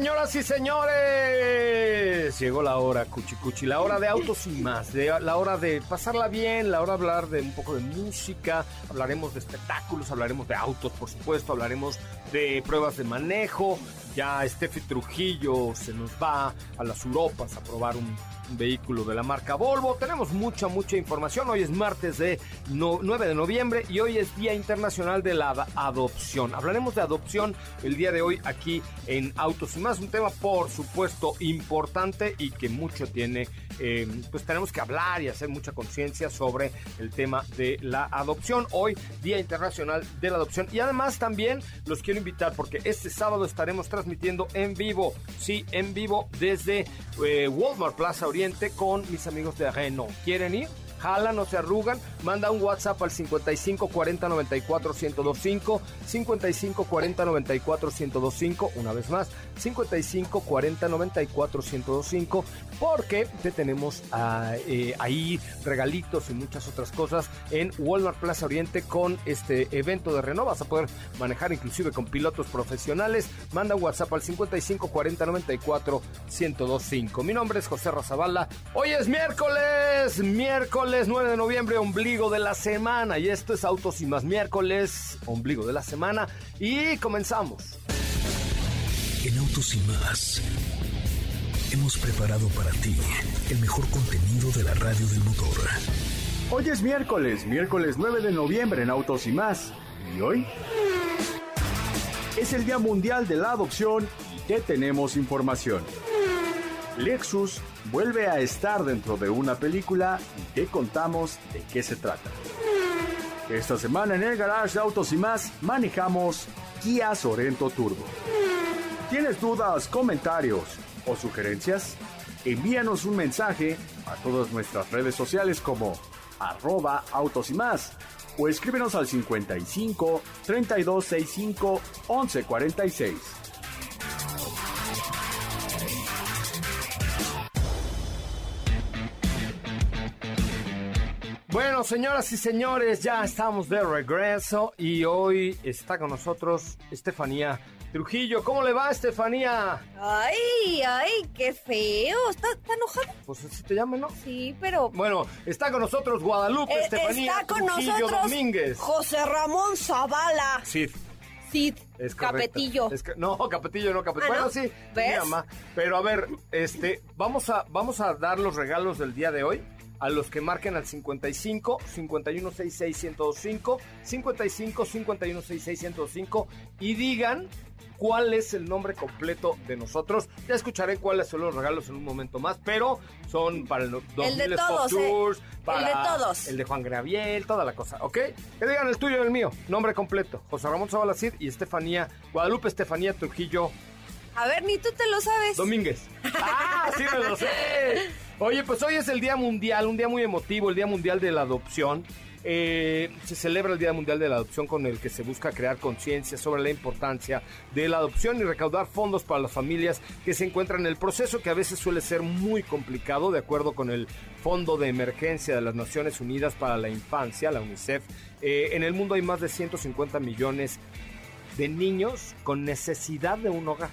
Señoras y señores, llegó la hora, cuchi cuchi, la hora de autos y más, la hora de pasarla bien, la hora de hablar de un poco de música, hablaremos de espectáculos, hablaremos de autos, por supuesto, hablaremos de pruebas de manejo. Ya Steffi Trujillo se nos va a las Europas a probar un vehículo de la marca Volvo. Tenemos mucha, mucha información. Hoy es martes de no, 9 de noviembre y hoy es Día Internacional de la Adopción. Hablaremos de adopción el día de hoy aquí en Autos y más. Un tema, por supuesto, importante y que mucho tiene, eh, pues tenemos que hablar y hacer mucha conciencia sobre el tema de la adopción. Hoy, Día Internacional de la Adopción. Y además también los quiero invitar porque este sábado estaremos transmitiendo en vivo, sí, en vivo desde eh, Walmart Plaza Oriente con mis amigos de Renault. ¿Quieren ir? Jalan, no se arrugan, manda un WhatsApp al 55 40 94 1025, 55 40 94 1025, una vez más, 55 40 94 1025, porque te tenemos ah, eh, ahí regalitos y muchas otras cosas en Walmart Plaza Oriente con este evento de Renault. Vas a poder manejar inclusive con pilotos profesionales. Manda un WhatsApp al 55 40 94 1025. Mi nombre es José Razabala. Hoy es miércoles, miércoles 9 de noviembre, ombligo de la semana. Y esto es Autos y más miércoles, ombligo de la semana. Y comenzamos. En Autos y más hemos preparado para ti el mejor contenido de la radio del motor. Hoy es miércoles, miércoles 9 de noviembre en Autos y más. ¿Y hoy? Es el Día Mundial de la Adopción y te tenemos información. Lexus vuelve a estar dentro de una película y te contamos de qué se trata. Esta semana en el garage de Autos y más manejamos Kia Sorento Turbo. ¿Tienes dudas, comentarios o sugerencias? Envíanos un mensaje a todas nuestras redes sociales como arroba autos y más o escríbenos al 55 3265 1146. Señoras y señores, ya estamos de regreso y hoy está con nosotros Estefanía Trujillo. ¿Cómo le va, Estefanía? Ay, ay, qué feo. ¿Está, está enojado? Pues así te llaman, ¿no? Sí, pero... Bueno, está con nosotros Guadalupe Eh, Estefanía está con Trujillo nosotros Domínguez. José Ramón Zavala. Sí, Cid, es. Capetillo. Es no, Capetillo no, Capetillo. Ah, Bueno, ¿no? sí, ¿Ves? mi mamá. Pero a ver, este, vamos a, vamos a dar los regalos del día de hoy a los que marquen al 55 5166 1025 55 5166 1025 y digan cuál es el nombre completo de nosotros. Ya escucharé cuáles son los regalos en un momento más, pero son para el 2000 El de Pop todos, ¿eh? Tours, El para de todos. el de Juan Graviel, toda la cosa, ¿ok? Que digan el tuyo y el mío. Nombre completo. José Ramón Zavala Cid y Estefanía, Guadalupe Estefanía Trujillo A ver, ni tú te lo sabes. Domínguez. ¡Ah, sí me lo sé! Oye, pues hoy es el Día Mundial, un día muy emotivo, el Día Mundial de la Adopción. Eh, se celebra el Día Mundial de la Adopción con el que se busca crear conciencia sobre la importancia de la adopción y recaudar fondos para las familias que se encuentran en el proceso que a veces suele ser muy complicado de acuerdo con el Fondo de Emergencia de las Naciones Unidas para la Infancia, la UNICEF. Eh, en el mundo hay más de 150 millones de niños con necesidad de un hogar.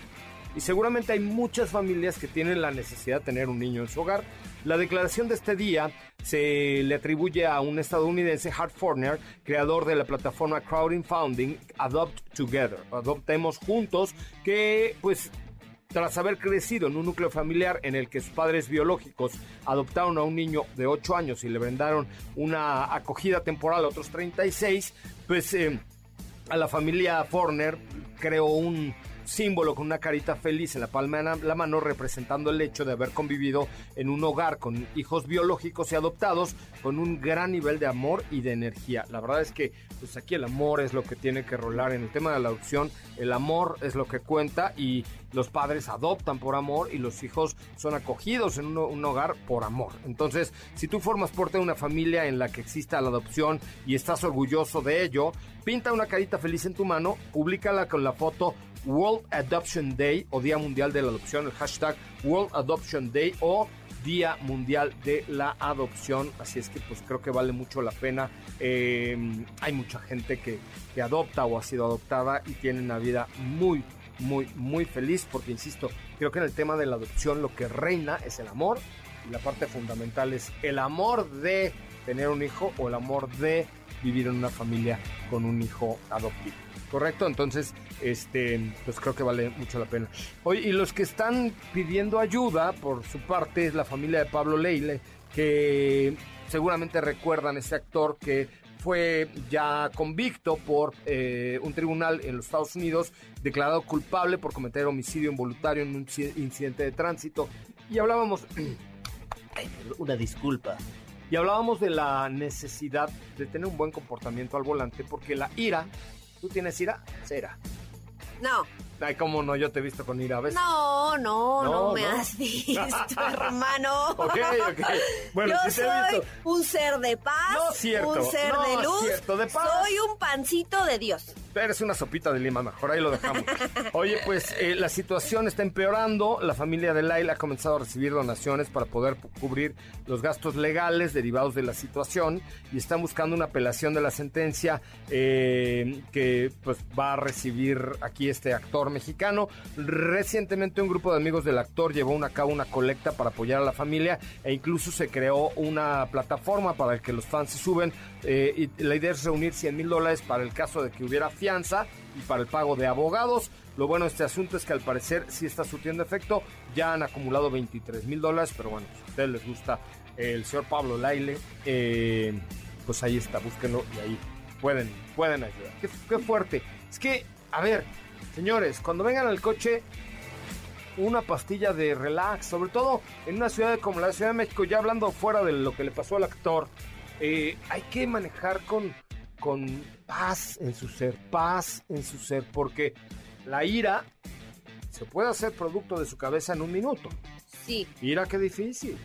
Y seguramente hay muchas familias que tienen la necesidad de tener un niño en su hogar. La declaración de este día se le atribuye a un estadounidense, Hart Forner, creador de la plataforma crowdfunding Adopt Together, Adoptemos Juntos, que pues tras haber crecido en un núcleo familiar en el que sus padres biológicos adoptaron a un niño de 8 años y le brindaron una acogida temporal a otros 36, pues eh, a la familia Forner creó un símbolo con una carita feliz en la palma de la mano representando el hecho de haber convivido en un hogar con hijos biológicos y adoptados con un gran nivel de amor y de energía. La verdad es que pues aquí el amor es lo que tiene que rolar en el tema de la adopción, el amor es lo que cuenta y los padres adoptan por amor y los hijos son acogidos en un, hogar por amor. Entonces, si tú formas parte de una familia en la que exista la adopción y estás orgulloso de ello, pinta una carita feliz en tu mano, públicala con la foto World Adoption Day o Día Mundial de la Adopción, el hashtag World Adoption Day o Día Mundial de la Adopción. Así es que pues creo que vale mucho la pena. Em, hay mucha gente que, que adopta o ha sido adoptada y tiene una vida muy, muy, muy feliz porque, insisto, creo que en el tema de la adopción lo que reina es el amor y la parte fundamental es el amor de tener un hijo o el amor de vivir en una familia con un hijo adoptivo. ¿Correcto? Entonces, este, pues creo que vale mucho la pena. Hoy, y los que están pidiendo ayuda, por su parte, es la familia de Pablo Leile, que seguramente recuerdan ese actor que fue ya convicto por eh, un tribunal en los Estados Unidos, declarado culpable por cometer homicidio involuntario en un incidente de tránsito. Y hablábamos, una disculpa, y hablábamos de la necesidad de tener un buen comportamiento al volante, porque la ira, ¿tú tienes ira? Cera. No. Ay, cómo no, yo te he visto con ira a veces. No, no, no, me has visto, hermano. ok, ok. Bueno, yo soy un ser de paz, no cierto, un ser de luz. Cierto, de paz. Soy un pancito de Dios. Eres una sopita de lima, mejor ahí lo dejamos. Oye, pues eh, la situación está empeorando. La familia de Laila ha comenzado a recibir donaciones para poder cubrir los gastos legales derivados de la situación y están buscando una apelación de la sentencia eh, que pues va a recibir aquí este actor mexicano. Recientemente un grupo de amigos del actor llevó a cabo una colecta para apoyar a la familia e incluso se creó una plataforma para que los fans se suben eh, y la idea es reunir 100 mil dólares para el caso de que hubiera fianza y para el pago de abogados. Lo bueno de este asunto es que al parecer sí está surtiendo efecto. Ya han acumulado 23 mil dólares, pero bueno, si a ustedes les gusta el señor Pablo Laile, eh, pues ahí está, búsquenlo y ahí pueden, pueden ayudar. Qué, qué fuerte. Es que, a ver, señores, cuando vengan al coche, una pastilla de relax, sobre todo en una ciudad como la Ciudad de México, ya hablando fuera de lo que le pasó al actor, eh, hay que manejar con, con paz en su ser, paz en su ser, porque la ira se puede hacer producto de su cabeza en un minuto. Sí. Mira qué difícil.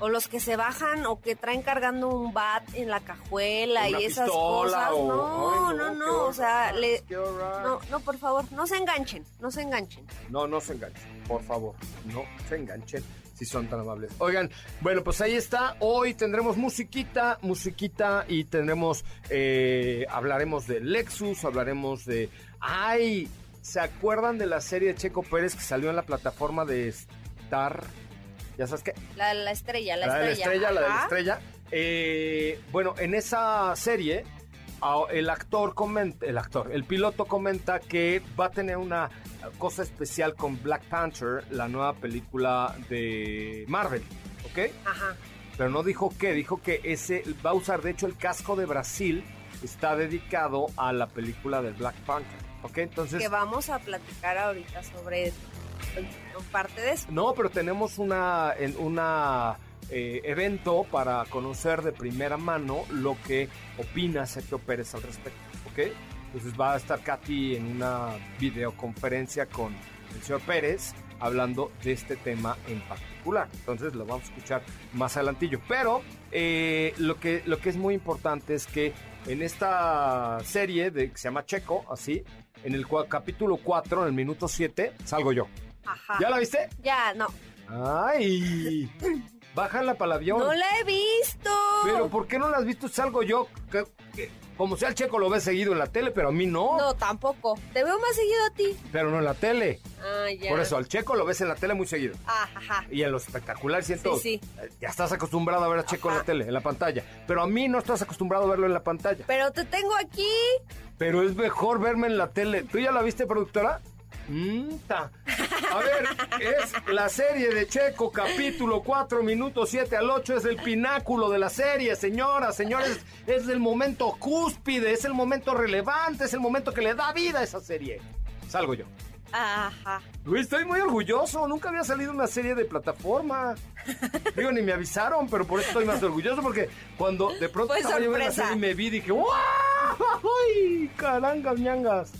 O los que se bajan o que traen cargando un bat en la cajuela y esas cosas. no, no, no, o sea, le... no, no, por favor, no se enganchen, no se enganchen. No, no se enganchen, por favor, no se enganchen si son tan amables. Oigan, bueno, pues ahí está. Hoy tendremos musiquita, musiquita y tendremos, eh, hablaremos de Lexus, hablaremos de... ¡Ay! ¿Se acuerdan de la serie de Checo Pérez que salió en la plataforma de Star? ¿Ya sabes qué? La, la estrella, la, la estrella. De la estrella, la de la estrella. Eh, bueno, en esa serie el actor comenta, el actor, el piloto comenta que va a tener una cosa especial con Black Panther, la nueva película de Marvel, ¿ok? Ajá. Pero no dijo qué, dijo que ese va a usar, de hecho, el casco de Brasil está dedicado a la película de Black Panther, ¿ok? Entonces... Que vamos a platicar ahorita sobre parte de eso. No, pero tenemos una, una eh, evento para conocer de primera mano lo que opina Sergio Pérez al respecto, ¿ok? Entonces va a estar Katy en una videoconferencia con el señor Pérez hablando de este tema en particular. Entonces lo vamos a escuchar más adelantillo. Pero eh, lo, que, lo que es muy importante es que en esta serie de, que se llama Checo, así, en el capítulo 4, en el minuto 7, salgo yo. Ajá. ¿Ya la viste? Ya, no. ¡Ay! Bájala para el avión. No la he visto. Pero ¿por qué no la has visto? Salgo yo. como sea el checo lo ve seguido en la tele, pero a mí no. No, tampoco. Te veo más seguido a ti. Pero no en la tele. Ah, ya. Por eso, al checo lo ves en la tele muy seguido. Ajá. Y en lo espectacular siento. Sí, sí. Ya estás acostumbrado a ver a Checo en la tele, en la pantalla. Pero a mí no estás acostumbrado a verlo en la pantalla. Pero te tengo aquí. Pero es mejor verme en la tele. ¿Tú ya la viste, productora? Mm, a ver, es la serie de Checo, capítulo 4, minutos 7 al 8, es el pináculo de la serie, señoras, señores, es el momento cúspide, es el momento relevante, es el momento que le da vida a esa serie. Salgo yo. Ajá. Luis, estoy muy orgulloso. Nunca había salido una serie de plataforma. Digo, ni me avisaron, pero por eso estoy más orgulloso porque cuando de pronto Fue estaba yo en la serie y me vi, dije, ¡wow! ¡Ay, carangas, ñangas!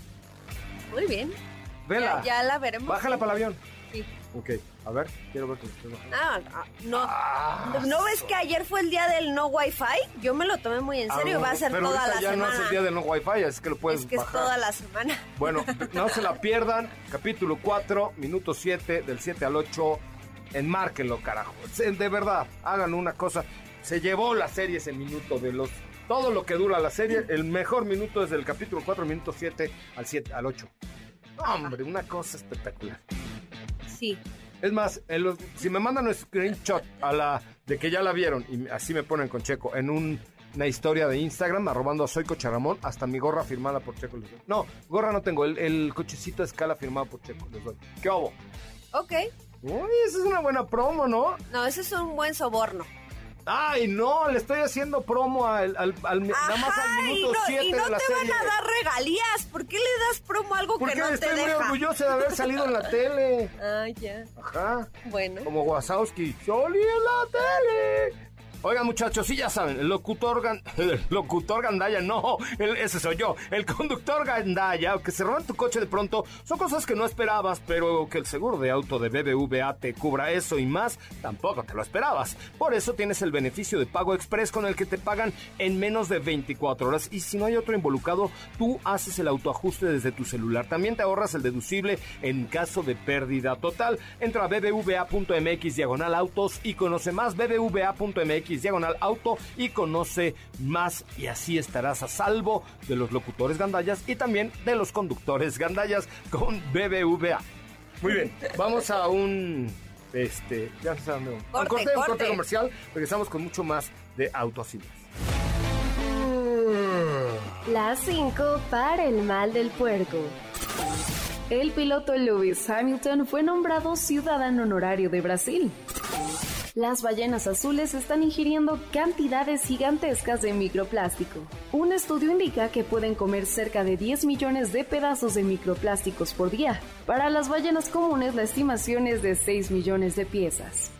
Muy bien. Vela. Ya, ya la veremos. Bájala para el avión. Sí. Ok, a ver, quiero ver cómo bajando. Ah, no. Ah, ¿No ves que ayer fue el día del no wifi? Yo me lo tomé muy en serio. Ah, Va a ser pero toda la ya semana. no es el día de no wifi, es que lo puedes es que es bajar. toda la semana. Bueno, no se la pierdan. Capítulo 4, minuto 7, del 7 al 8. Enmárquenlo, carajo. De verdad, hagan una cosa. Se llevó la serie ese minuto de los. Todo lo que dura la serie, el mejor minuto es del capítulo 4, minuto 7 al 7 al 8. Hombre, una cosa espectacular. Sí. Es más, en los- si me mandan un screenshot a la de que ya la vieron y así me ponen con Checo en un- una historia de Instagram arrobando a Soy Cocharamón, hasta mi gorra firmada por Checo les doy. No, gorra no tengo, el, el cochecito de escala firmado por Checo les doy. ¿Qué hago? Ok. Uy, esa es una buena promo, ¿no? No, ese es un buen soborno. Ay, no, le estoy haciendo promo al, al- al- nada más al Ajá, y minuto no, 7 y no de la te serie. van a dar regalías. ¿Por qué le das promo a algo Porque que no te estoy muy deja? orgulloso de haber salido en la tele. Ah, ya. Ajá. Bueno. Como Wazowski. ¡Salí en la tele! Oigan, muchachos, sí ya saben, el locutor, locutor Gandaya, no, el- ese soy yo, el conductor Gandaya, que se roban tu coche de pronto, son cosas que no esperabas, pero que el seguro de auto de BBVA te cubra eso y más, tampoco te lo esperabas. Por eso tienes el beneficio de pago express con el que te pagan en menos de 24 horas y si no hay otro involucrado, tú haces el autoajuste desde tu celular. También te ahorras el deducible en caso de pérdida total. Entra a bbva.mx diagonal autos y conoce más bbva.mx diagonal auto y conoce más y así estarás a salvo de los locutores gandallas y también de los conductores gandallas con BBVA. Muy bien, vamos a un este, ya vamos. Corte, un corte, un corte corte. comercial. Regresamos con mucho más de autos y más. Las 5 para el mal del puerco. El piloto Lewis Hamilton fue nombrado ciudadano honorario de Brasil. Las ballenas azules están ingiriendo cantidades gigantescas de microplástico. Un estudio indica que pueden comer cerca de 10 millones de pedazos de microplásticos por día. Para las ballenas comunes la estimación es de 6 millones de piezas.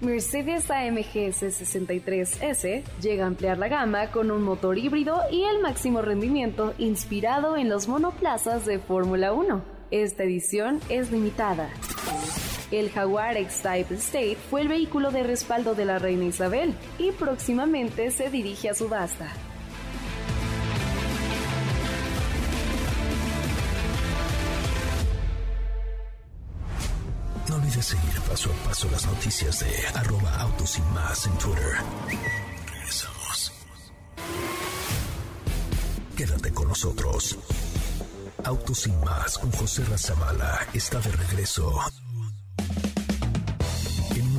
Mercedes AMG C63S llega a ampliar la gama con un motor híbrido y el máximo rendimiento inspirado en los monoplazas de Fórmula 1. Esta edición es limitada. El Jaguar X-Type State fue el vehículo de respaldo de la reina Isabel y próximamente se dirige a subasta. No olvides seguir paso a paso las noticias de arroba autos en Twitter. Regresamos. Quédate con nosotros. Autos y más con José Razabala está de regreso.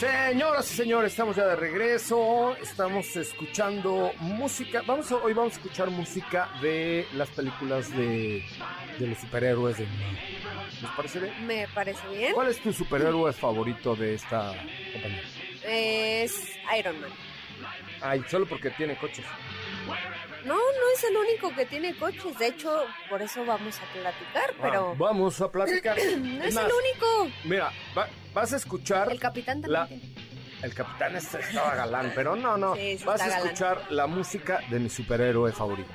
Señoras y señores, estamos ya de regreso. Estamos escuchando música. Vamos a- hoy vamos a escuchar música de las películas de, de los superhéroes de ¿Les parece bien? Me parece bien. ¿Cuál es tu superhéroe favorito de esta compañía? Es Iron Man. Ay, solo porque tiene coches. No, no es el único que tiene coches. De hecho, por eso vamos a platicar, pero Ah, vamos a platicar. no es más, el único. Mira, va- vas a escuchar. El capitán también la- tiene. El capitán este estaba galán, pero no, no. Sí, sí Vas a galán. escuchar la música de mi superhéroe favorito.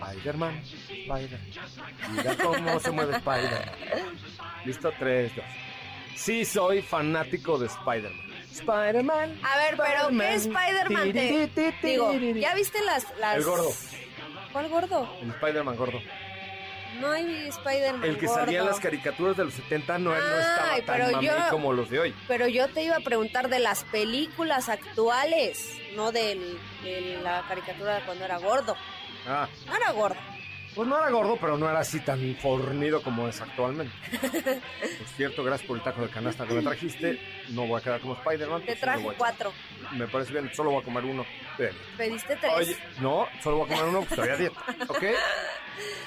Spider-Man, Spider. Mira cómo se mueve Spider. Listo, tres, dos. Sí, soy fanático de Spider-Man. Spider-Man. A ver, pero ¿qué Spider-Man te... Tiri, Digo, tiri. ¿ya viste las, las... El gordo. ¿Cuál gordo? El Spider-Man gordo. No hay Spider-Man El que gordo. salía en las caricaturas de los 70 no, no estaba Ay, tan pero mamey yo- como los de hoy. Pero yo te iba a preguntar de las películas actuales, no del, de la caricatura de cuando era gordo. Ah, No era gordo. Pues no era gordo, pero no era así tan fornido como es actualmente. por cierto, gracias por el taco de canasta que me trajiste. No voy a quedar como Spider-Man. Te pues traje cuatro. Me parece bien, solo voy a comer uno. Bien. Pediste tres. Oye, no, solo voy a comer uno, pues estoy a dieta, ¿ok?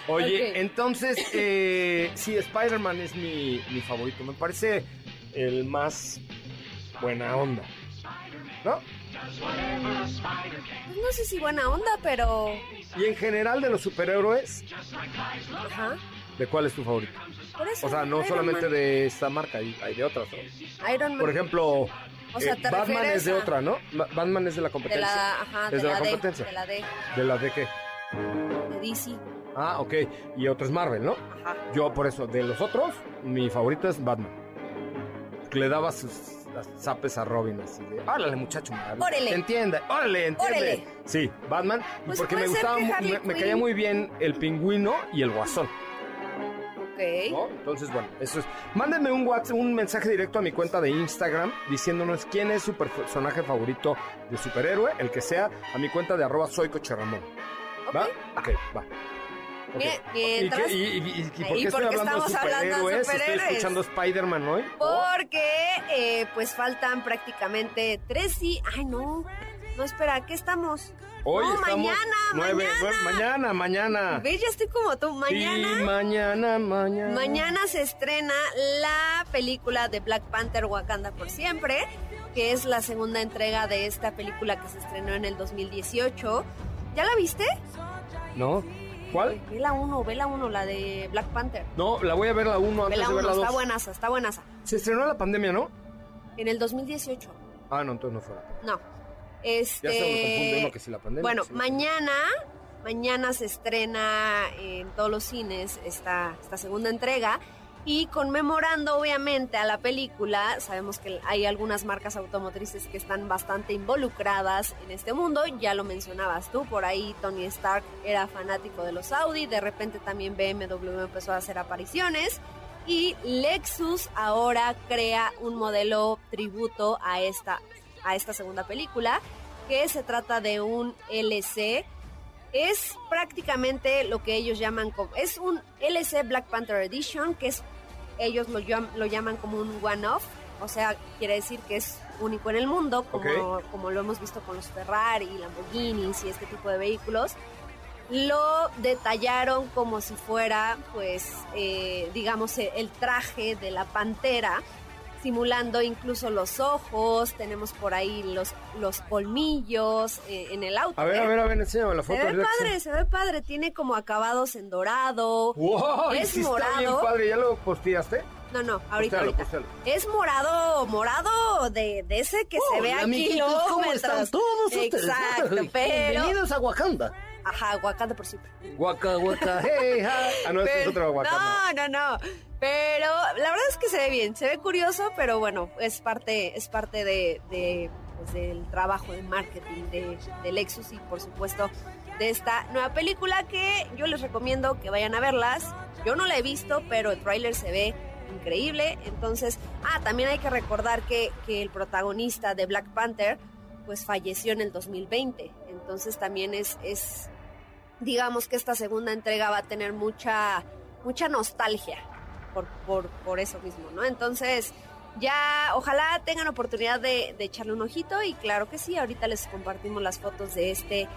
Oye, entonces, eh, sí, Spider-Man es mi, mi favorito. Me parece el más buena onda, ¿no? No sé si buena onda, pero. Y en general de los superhéroes, Ajá. ¿de cuál es tu favorito? Por eso. O sea, no Iron solamente Man. de esta marca, hay, hay de otras, ¿no? Iron Man. Por ejemplo, O sea, eh, ¿te Batman es de a- otra, ¿no? Ma- Batman es de la De competencia. la, ajá, es de, de la, la D. competencia. De la D. ¿De la de qué? De DC. Ah, ok. Y otro es Marvel, ¿no? Ajá. Yo por eso, de los otros, mi favorito es Batman. Le daba sus zapes a Robin así de, órale muchacho, Órale. entiende, órale, entiende. Órale. Sí, Batman, y Pues porque me gustaba, me, me caía muy bien el pingüino y el guasón, Ok. ¿no? Entonces, bueno, eso es. Mándenme un WhatsApp, un mensaje directo a mi cuenta de Instagram diciéndonos quién es su personaje favorito de superhéroe, el que sea, a mi cuenta de arroba soy cocherramón. ¿Va? Ok, va. Ok. Mire, ¿Y, mientras- qué- y- y- y- y por ¿Y qué por estoy qué hablando estamos hablando de superhéroes? Estoy escuchando Spider-Man hoy. Porque, eh, pues faltan prácticamente tres días. Ay, no. No, espera, ¿qué estamos? Hoy no, estamos mañana, mañana. mañana, mañana. ¿Ves? Ya estoy como tú. Mañana. Sí, mañana, mañana. Mañana se estrena la película de Black Panther Wakanda por siempre, que es la segunda entrega de esta película que se estrenó en el 2018. ¿Ya la viste? ¿No? ¿Cuál? Ve la 1, ve la 1, la de Black Panther. No, la voy a ver la 1 Ve antes la de ver 1, la 2. está buenaza, está buenaza. Se estrenó la pandemia, ¿no? En el 2018. Ah, no, entonces no fue la pandemia. No. Este. Ya se me confunde uno que si la pandemia. Bueno, la- mañana, mañana se estrena en todos los cines esta, esta segunda entrega y conmemorando obviamente a la película, sabemos que hay algunas marcas automotrices que están bastante involucradas en este mundo, ya lo mencionabas tú, por ahí Tony Stark era fanático de los Audi, de repente también BMW empezó a hacer apariciones. Y Lexus ahora crea un modelo tributo a esta, a esta segunda película, que se trata de un LC. Es prácticamente lo que ellos llaman como... Es un LC Black Panther Edition, que es ellos lo, lo llaman como un one-off. O sea, quiere decir que es único en el mundo, como, como lo hemos visto con los Ferrari, Lamborghinis y este tipo de vehículos lo detallaron como si fuera, pues, eh, digamos, el traje de la pantera, simulando incluso los ojos, tenemos por ahí los, los colmillos eh, en el auto. A ver, ¿eh? a ver, a ver, enséñame la Se foto. ve ahorita que padre, se ve padre, tiene como acabados en dorado. ¡Wow! Es sí Está bien morado. padre, ¿ya lo posteaste? No, no, ahorita, ahorita. Es morado, morado de, de ese que se ve a kilómetros. Exacto, pero... a Wakanda. Ajá, Wakanda por siempre. Waka, waka, hey, ha. Ah, no, este es Pero- otro Wakanda. No, no, no. Pero la verdad es que se ve bien, se ve curioso, pero bueno, es parte, es parte de, pues, del trabajo de marketing de, de Lexus y por supuesto de esta nueva película que yo les recomiendo que vayan a verlas. Yo no la he visto, pero el tráiler se ve increíble. Entonces, ah, también hay que recordar que, que el protagonista de Black Panther pues falleció en el 2020. Entonces también es, es digamos que esta segunda entrega va a tener mucha, mucha nostalgia por, por, por eso mismo, ¿no? Entonces, ya ojalá tengan oportunidad de, echarle un ojito y claro que sí, ahorita les compartimos las fotos de este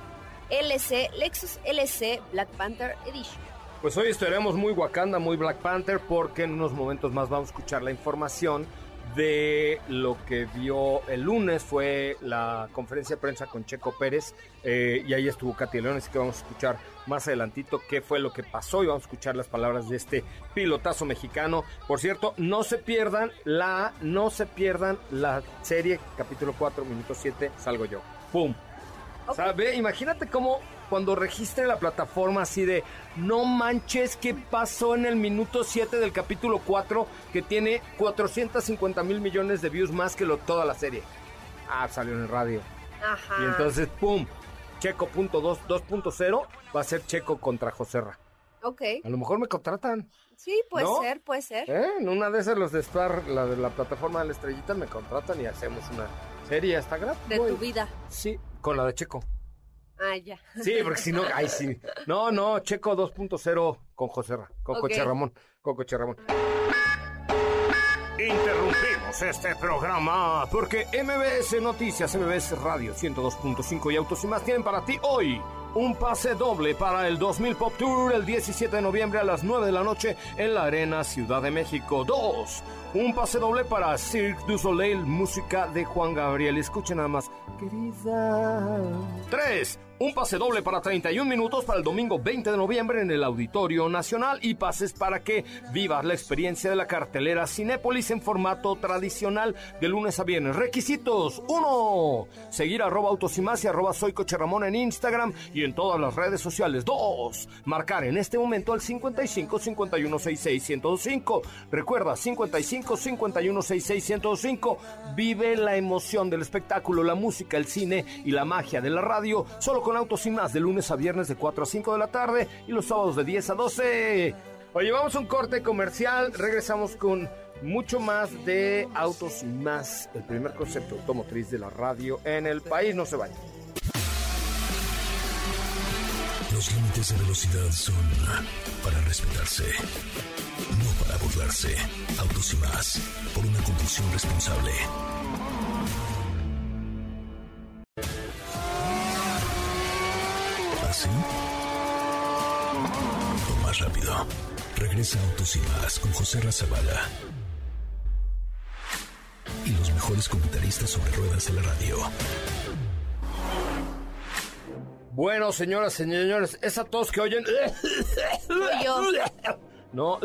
LC, Lexus LC Black Panther Edition. Pues hoy estaremos muy Wakanda, muy Black Panther, porque en unos momentos más vamos a escuchar la información de lo que vio el lunes, fue la conferencia de prensa con Checo Pérez, eh, y ahí estuvo Katy León, así que vamos a escuchar más adelantito qué fue lo que pasó y vamos a escuchar las palabras de este pilotazo mexicano. Por cierto, no se pierdan la, no se pierdan la serie, capítulo 4, minuto 7, salgo yo. ¡Pum! O sea, ve, imagínate cómo cuando registre la plataforma así de no manches qué pasó en el minuto 7 del capítulo 4 que tiene 450 mil millones de views más que lo, toda la serie. Ah, salió en el radio. Ajá. Y entonces, ¡pum! Checo punto dos- 2.0 va a ser Checo contra Joserra. Ok. A lo mejor me contratan. Sí, puede ¿No? ser, puede ser. ¿eh? En una de esas los de Star, la de la plataforma de la estrellita, me contratan y hacemos una serie hasta gratis. De Voy. tu vida. Sí, con la de Checo. Ah, ya. Sí, porque si no, ay, sí. No, no, Checo 2.0 con José Ra- con Ok. Coche Ramón, con Coche Ramón. Interrumpimos este programa porque MBS Noticias, MBS Radio 102.5 y Autos y Más tienen para ti hoy un pase doble para el 2000 Pop Tour el 17 de noviembre a las 9 de la noche en la Arena Ciudad de México. 2. Un pase doble para Cirque du Soleil, música de Juan Gabriel. Escuchen nada más. Querida. 3. Un pase doble para 31 minutos para el domingo 20 de noviembre en el Auditorio Nacional y pases para que vivas la experiencia de la cartelera Cinépolis en formato tradicional de lunes a viernes. Requisitos 1. Seguir arroba autos y más y arroba soy Coche en Instagram y en todas las redes sociales. 2. Marcar en este momento al 55 51 66 105. Recuerda 55 51 66 105. Vive la emoción del espectáculo, la música, el cine y la magia de la radio solo con autos y más de lunes a viernes de 4 a 5 de la tarde y los sábados de 10 a 12. Oye, vamos a un corte comercial, regresamos con mucho más de autos y más, el primer concepto automotriz de la radio en el país, no se vayan. Los límites de velocidad son para respetarse, no para burlarse. Autos y más, por una conducción responsable. ¿Así? O más rápido. Regresa Autos y más con José Razabala. Y los mejores comentaristas sobre ruedas de la radio. Bueno, señoras y señores, esa tos que oyen... Soy yo. No,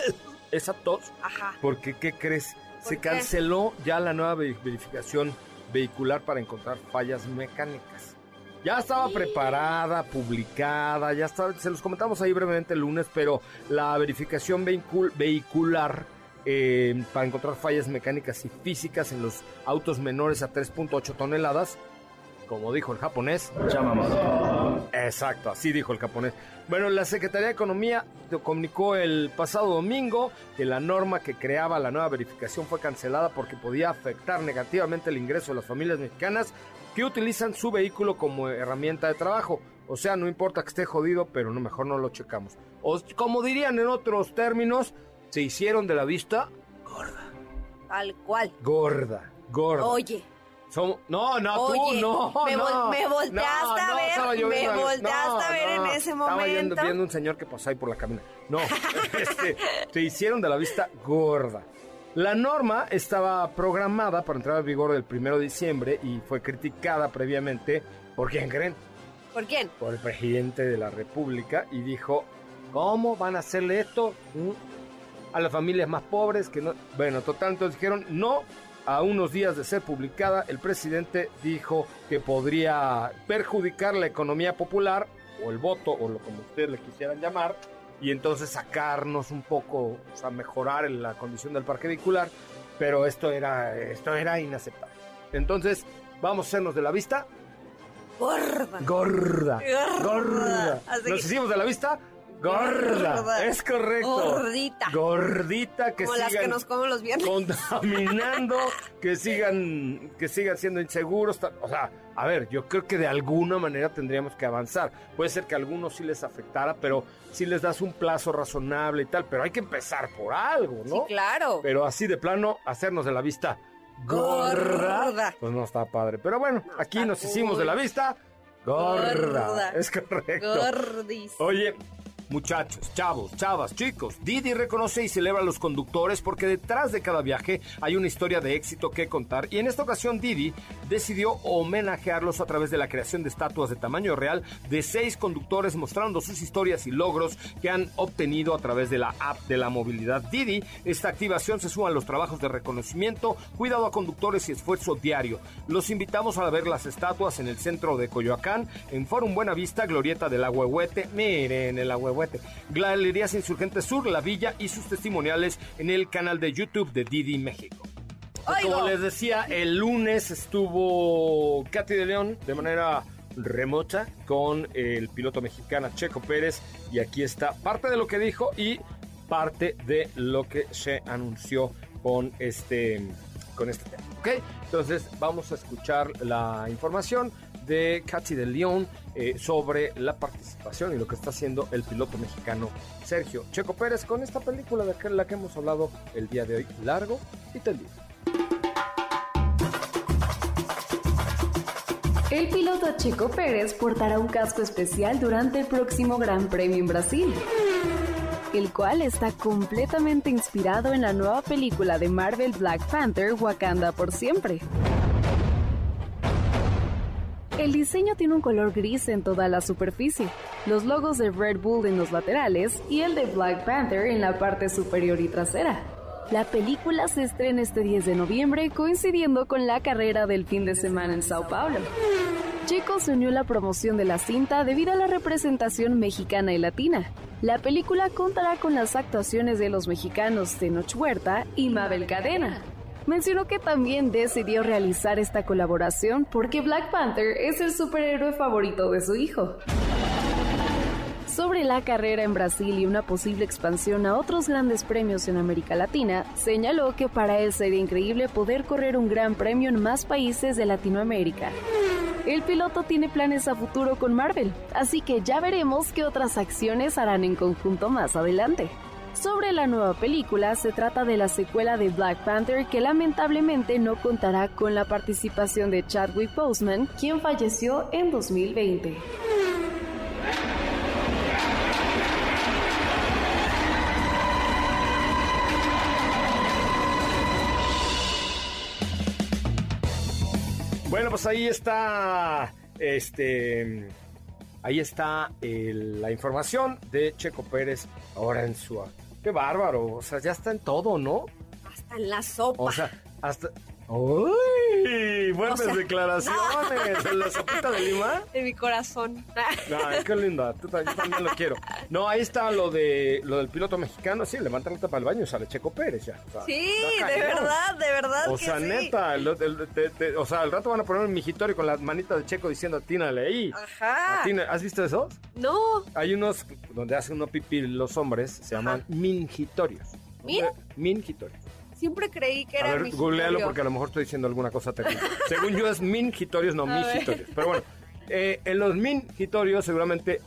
esa tos Ajá. Porque, ¿qué crees? Se qué? canceló ya la nueva ve- verificación vehicular para encontrar fallas mecánicas. Ya estaba preparada, publicada, ya estaba, se los comentamos ahí brevemente el lunes, pero la verificación vehicul- vehicular eh, para encontrar fallas mecánicas y físicas en los autos menores a 3.8 toneladas, como dijo el japonés, Exacto, así dijo el japonés. Bueno, la Secretaría de Economía comunicó el pasado domingo que la norma que creaba la nueva verificación fue cancelada porque podía afectar negativamente el ingreso de las familias mexicanas que utilizan su vehículo como herramienta de trabajo. O sea, no importa que esté jodido, pero no, mejor no lo checamos. O como dirían en otros términos, se hicieron de la vista Tal cual. gorda, gorda. Oye, Somos- no, no, Oye, tú no. me no, vol- me volteaste no, a ver, me volteaste a ver en ese Estaba viendo, momento. viendo un señor que pasó ahí por la cabina. No, este, se hicieron de la vista gorda. La norma estaba programada para entrar en vigor el primero de diciembre y fue criticada previamente por quién creen, ¿por quién? por el presidente de la República y dijo, ¿cómo van a hacerle esto mm, a las familias más pobres? que no Bueno, total, entonces dijeron, no, a unos días de ser publicada, el presidente dijo que podría perjudicar la economía popular, o el voto, o lo como ustedes le quisieran llamar, y entonces sacarnos un poco, o sea, mejorar en la condición del parque vehicular, pero esto era, esto era inaceptable. Entonces, vamos a hacernos de la vista Gorda. gorda. Gorda. Gorda. Nos que- hicimos de la vista gorda. Gorda. Es correcto. Gordita. Gordita que Como las que nos comemos los viernes. contaminando, que sigan que sigan siendo inseguros, o sea, a ver, yo creo que de alguna manera tendríamos que avanzar. Puede ser que a algunos sí les afectara, pero si les das un plazo razonable y tal, pero hay que empezar por algo, ¿no? Sí, claro. Pero así de plano, hacernos de la vista gorda, Gorda. pues no está padre. Pero bueno, aquí nos hicimos de la vista gorda. Gorda. Es correcto. Gordis. Oye, muchachos, chavos, chavas, chicos, Didi reconoce y celebra a los conductores porque detrás de cada viaje hay una historia de éxito que contar y en esta ocasión Didi decidió homenajearlos a través de la creación de estatuas de tamaño real de seis conductores mostrando sus historias y logros que han obtenido a través de la app de la movilidad Didi. Esta activación se suma a los trabajos de reconocimiento, cuidado a conductores y esfuerzo diario. Los invitamos a ver las estatuas en el centro de Coyoacán, en Forum Buenavista, Glorieta del Agüehuete. Miren el Agüehuete. Galerías Insurgentes Sur, La Villa y sus testimoniales en el canal de YouTube de Didi México. Oigo. como les decía, el lunes estuvo Katy de León de manera remota con el piloto mexicano Checo Pérez y aquí está parte de lo que dijo y parte de lo que se anunció con este con este tema. ¿ok? Entonces vamos a escuchar la información de Katy de León eh, sobre la participación y lo que está haciendo el piloto mexicano Sergio Checo Pérez con esta película de la que hemos hablado el día de hoy, largo y tendido. El piloto Checo Pérez portará un casco especial durante el próximo Gran Premio en Brasil, el cual está completamente inspirado en la nueva película de Marvel Black Panther Wakanda por siempre. El diseño tiene un color gris en toda la superficie, los logos de Red Bull en los laterales y el de Black Panther en la parte superior y trasera. La película se estrena este 10 de noviembre coincidiendo con la carrera del fin de semana en Sao Paulo. Checo se unió a la promoción de la cinta debido a la representación mexicana y latina. La película contará con las actuaciones de los mexicanos Tenoch Huerta y Mabel Cadena. Mencionó que también decidió realizar esta colaboración porque Black Panther es el superhéroe favorito de su hijo sobre la carrera en Brasil y una posible expansión a otros grandes premios en América Latina, señaló que para él sería increíble poder correr un gran premio en más países de Latinoamérica. El piloto tiene planes a futuro con Marvel, así que ya veremos qué otras acciones harán en conjunto más adelante. Sobre la nueva película, se trata de la secuela de Black Panther que lamentablemente no contará con la participación de Chadwick Boseman, quien falleció en 2020. Bueno, pues ahí está, este, ahí está la información de Checo Pérez ahora en su... Qué bárbaro, o sea, ya está en todo, ¿no? Hasta en la sopa. O sea, hasta... ¡Uy! O sea, declaraciones en la sopita de Lima. de mi corazón. Ay, qué linda, yo también lo quiero. No, ahí está lo de lo del piloto mexicano, sí, levanta la tapa del baño y sale Checo Pérez ya. o sea, Sí, de verdad, de verdad. O que sea, sí. neta, el- el- te- te- o sea, al rato van a poner un mijitorio con la manita de Checo diciendo atínale ahí. Ajá. ¿Has visto eso? No, Hay unos donde hacen uno pipí los hombres, se llaman mingitorios. ¿Min? Mingitorios. Siempre creí que A era ver, mi googlealo porque a lo mejor estoy diciendo alguna cosa terrible. Según yo es mingitorios, no migitorios. Pero bueno, eh, en los mingitorios seguramente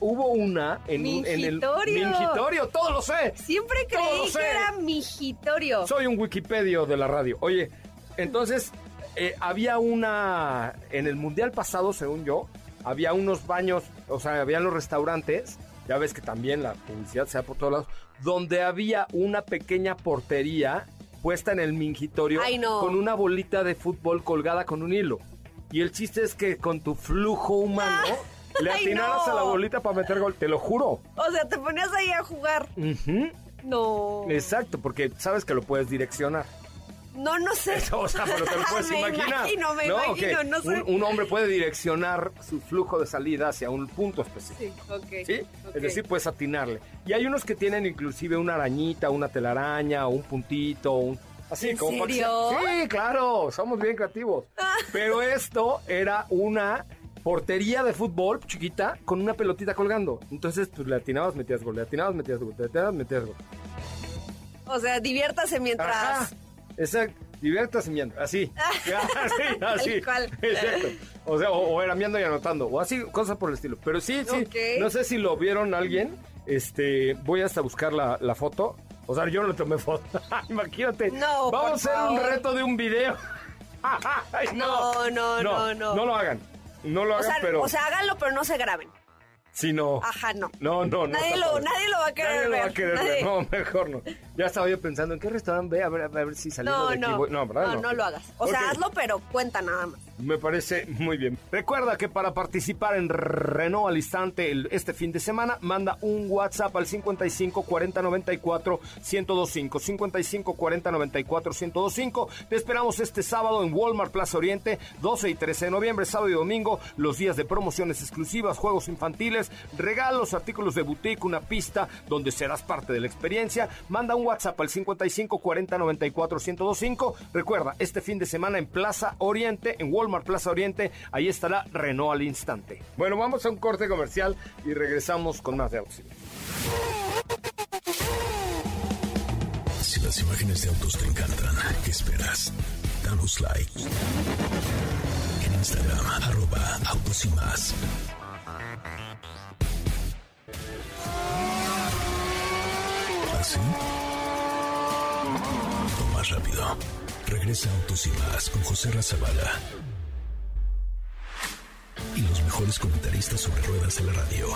hubo una en, un- en el Mingitorio. mingitorio, todo lo sé. Siempre Todo lo creí sé. que era mijitorio. Soy un Wikipedia de la radio. Oye, entonces eh, había una en el mundial pasado, según yo, había unos baños, o sea, había los restaurantes. Ya ves que también la publicidad se da por todos lados, donde había una pequeña portería puesta en el mingitorio Ay, no. con una bolita de fútbol colgada con un hilo. Y el chiste es que con tu flujo humano le Ay, atinaras no. a la bolita para meter gol, te lo juro. O sea, te ponías ahí a jugar. No. Exacto, porque sabes que lo puedes direccionar. No, no sé. O sea, pero te lo puedes Me imaginar. imagino, me ¿no? imagino, no sé. un, un hombre puede direccionar su flujo de salida hacia un punto específico. Sí, ok. ¿Sí? Es decir, puedes atinarle. Y hay unos que tienen inclusive una arañita, una telaraña, un puntito, un... Así, ¿En como serio? Sí, claro, somos bien creativos. Pero esto era una portería de fútbol chiquita con una pelotita colgando. Entonces, pues le atinabas, metías gol, le atinabas, metías gol, le atinabas, metías gol. O sea, diviértase mientras. Ajá. Exacto. Diviértase miando. Así. así, así. Exacto. O sea, o, o era miando y anotando. O así, cosas por el estilo. Pero sí, sí. No sé si lo vieron alguien. Este, voy hasta buscar la, la foto. O sea, yo no le tomé foto. Imagínate. No, Vamos a hacer un reto de un video. Ay, No, no, no, no. No lo hagan. No lo O hagan, sea, pero. o sea, háganlo, pero no se graben. Si no. Ajá, no. No, no, no. Nadie lo- nadie lo va a querer Nadie lo va a ver. No, mejor no. Ya estaba yo pensando en qué restaurante ve, a ver, a ver si salimos No, de aquí. no. voy- No, ¿verdad? no, no lo hagas. O sea, hazlo, pero cuenta nada más. Me parece muy bien. Recuerda que para participar en Renault al instante el- este fin de semana, manda un WhatsApp al 55 40 94 1025. 55 40 94 1025. Te esperamos este sábado en Walmart Plaza Oriente, 12 y 13 de noviembre, sábado y domingo, los días de promociones exclusivas, juegos infantiles, regalos, artículos de boutique, una pista donde serás parte de la experiencia. Manda un WhatsApp al 55 40 94 1025. Recuerda, este fin de semana en Plaza Oriente, en Walmart Plaza Oriente, ahí estará Renault al instante. Bueno, vamos a un corte comercial y regresamos con más de auxilio. Si las imágenes de autos te encantan, ¿qué esperas? Danos like. En Instagram, arroba autos más. ¿Así? O más rápido. Regresa Autos más con José Razabala. Y los mejores comentaristas sobre ruedas de la radio.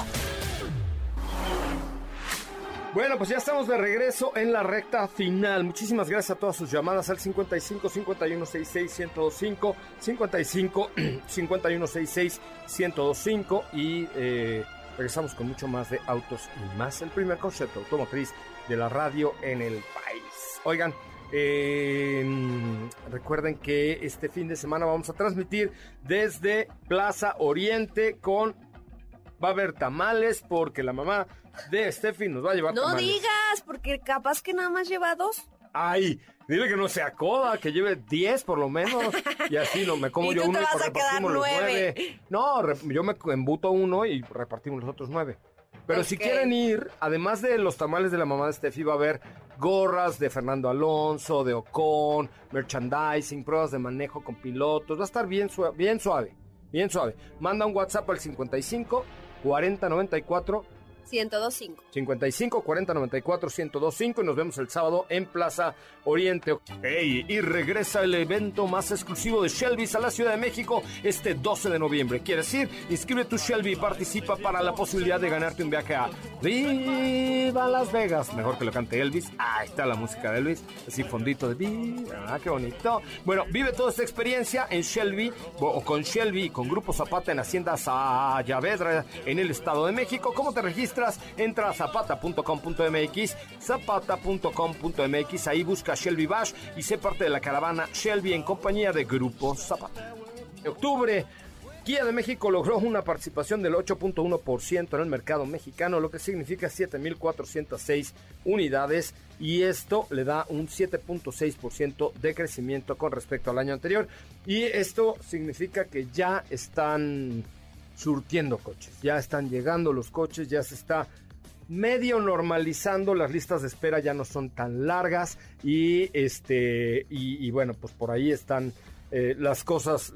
Bueno, pues ya estamos de regreso en la recta final. Muchísimas gracias a todas sus llamadas al 55 51 66 1025, 55 51 66 1025 y eh, regresamos con mucho más de autos y más. El primer concepto automotriz de la radio en el país. Oigan, eh, recuerden que este fin de semana vamos a transmitir desde Plaza Oriente con va a haber tamales porque la mamá de Steffi nos va a llevar No tamales. digas, porque capaz que nada más lleva dos. Ay, dile que no se acoda, que lleve 10 por lo menos. Y así no me como Y yo tú uno te y vas a repartimos quedar los nueve. No, yo me embuto uno y repartimos los otros nueve. Pero si quieren ir, además de los tamales de la mamá de Steffi, va a haber gorras de Fernando Alonso, de Ocon, merchandising, pruebas de manejo con pilotos. Va a estar bien, sua- bien suave, bien suave. Manda un WhatsApp al 55 40 94 1025. 55 40 94 1025 y nos vemos el sábado en Plaza Oriente. Ey, y regresa el evento más exclusivo de Shelby's a la Ciudad de México este 12 de noviembre. ¿Quieres ir? Inscribe tu Shelby y participa para la posibilidad de ganarte un viaje a Viva Las Vegas. Mejor que lo cante Elvis. Ahí está la música de Elvis. Así fondito de Viva. Ah, qué bonito. Bueno, vive toda esta experiencia en Shelby o con Shelby con Grupo Zapata en Hacienda Sayavedra en el Estado de México. ¿Cómo te registras? Entra a zapata.com.mx, zapata.com.mx, ahí busca Shelby Bash y sé parte de la caravana Shelby en compañía de Grupo Zapata. En octubre, Kia de México logró una participación del 8.1% en el mercado mexicano, lo que significa 7.406 unidades y esto le da un 7.6% de crecimiento con respecto al año anterior. Y esto significa que ya están surtiendo coches, ya están llegando los coches, ya se está medio normalizando, las listas de espera ya no son tan largas y este y, bueno, pues por ahí están eh, las cosas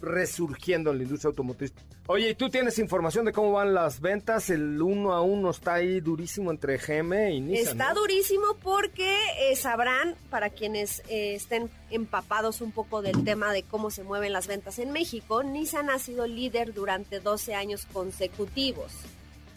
resurgiendo en la industria automotriz. Oye, ¿y tú tienes información de cómo van las ventas? El uno a uno está ahí durísimo entre GM y Nissan. Está durísimo porque eh, sabrán, para quienes eh, estén empapados un poco del tema de cómo se mueven las ventas en México, Nissan ha sido líder durante 12 años consecutivos.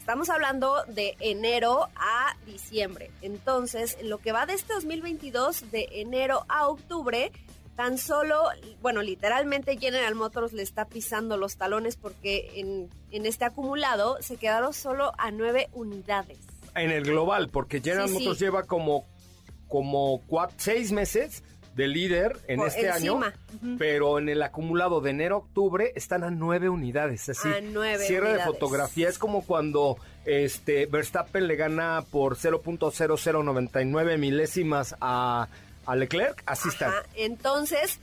Estamos hablando de enero a diciembre. Entonces, en lo que va de este 2022, de enero a octubre, tan solo, bueno, literalmente General Motors le está pisando los talones porque en, en este acumulado se quedaron solo a nueve unidades. En el global, porque General Sí, sí. Motors lleva como, como seis meses de líder en Por este año, encima. Ujú. pero en el acumulado de enero a octubre están a nueve unidades. Así, A nueve cierre de fotografía es como cuando este Verstappen le gana por 0.0099 milésimas a, a Leclerc. Así está. Entonces,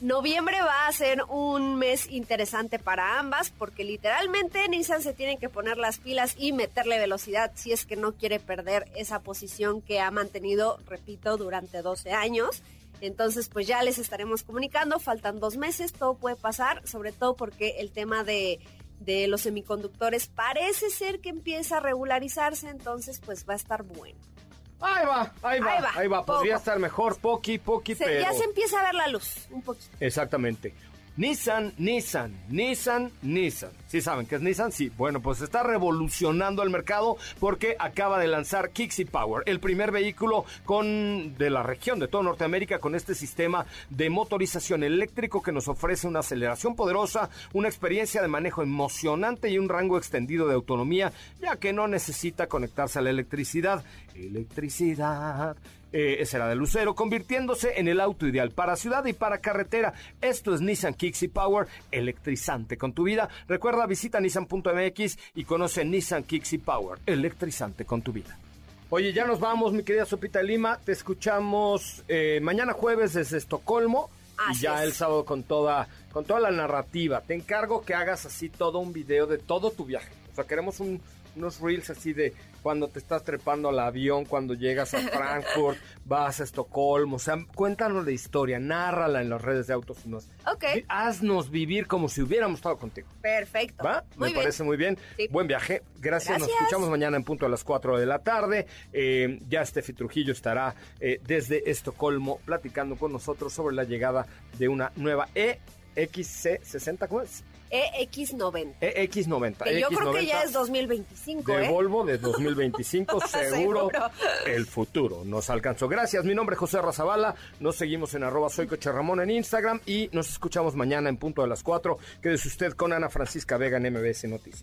noviembre va a ser un mes interesante para ambas porque literalmente Nissan se tiene que poner las pilas y meterle velocidad si es que no quiere perder esa posición que ha mantenido, repito, durante 12 años. Entonces, pues ya les estaremos comunicando, faltan dos meses, todo puede pasar, sobre todo porque el tema de, de los semiconductores parece ser que empieza a regularizarse, entonces pues va a estar bueno. Ahí va, ahí va, Ahí va, ahí va. Podría estar mejor, poqui, poqui, Se- pero... Ya se empieza a ver la luz, un poquito. Exactamente. Nissan, Nissan, Nissan, Nissan. ¿Sí saben qué es Nissan? Sí. Bueno, pues está revolucionando el mercado porque acaba de lanzar Kixi Power, el primer vehículo con de la región de toda Norteamérica con este sistema de motorización eléctrico que nos ofrece una aceleración poderosa, una experiencia de manejo emocionante y un rango extendido de autonomía, ya que no necesita conectarse a la electricidad. Electricidad eh, será de lucero, convirtiéndose en el auto ideal para ciudad y para carretera. Esto es Nissan Kixi Power, electrizante con tu vida. Recuerda, visita nissan.mx y conoce Nissan Kixi Power, electrizante con tu vida. Oye, ya nos vamos, mi querida Sopita de Lima. Te escuchamos eh, mañana jueves desde Estocolmo y Así ya es. el sábado con toda, con toda la narrativa. Te encargo que hagas así todo un video de todo tu viaje. O sea, queremos un- unos reels así de cuando te estás trepando al avión, cuando llegas a Frankfurt, vas a Estocolmo. O sea, cuéntanos la historia, nárrala en las redes de Autos. Ok. Haznos vivir como si hubiéramos estado contigo. Perfecto. ¿Va? Muy Me bien. parece muy bien. Sí. Buen viaje. Gracias. Nos escuchamos mañana en punto a las 4 de la tarde. Eh, ya Steffi Trujillo estará eh, desde Estocolmo platicando con nosotros sobre la llegada de una nueva EXC60, ¿cómo es? E EX90. EX90. Que yo creo que EX90 ya es 2025, de ¿eh? Volvo de 2025, seguro, Seguro. el futuro nos alcanzó. Gracias, mi nombre es José Razabala, nos seguimos en arroba soy Coche Ramón en Instagram y nos escuchamos mañana en punto de las 4. Quédese usted con Ana Francisca Vega en MBS Noticias.